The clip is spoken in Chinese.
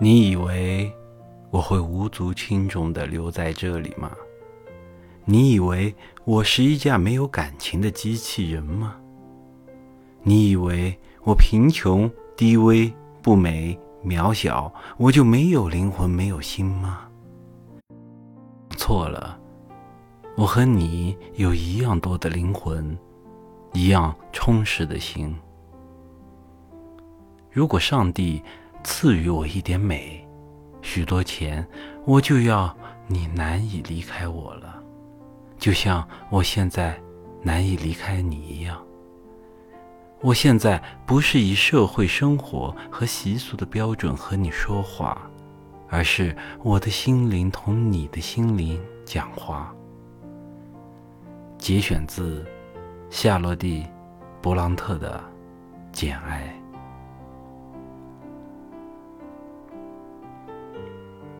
你以为我会无足轻重地留在这里吗？你以为我是一架没有感情的机器人吗？你以为我贫穷、低微、不美、渺小，我就没有灵魂、没有心吗？错了，我和你有一样多的灵魂，一样充实的心。如果上帝赐予我一点美，许多钱，我就要你难以离开我了，就像我现在难以离开你一样。我现在不是以社会生活和习俗的标准和你说话，而是我的心灵同你的心灵讲话。节选自夏洛蒂·勃朗特的《简爱》。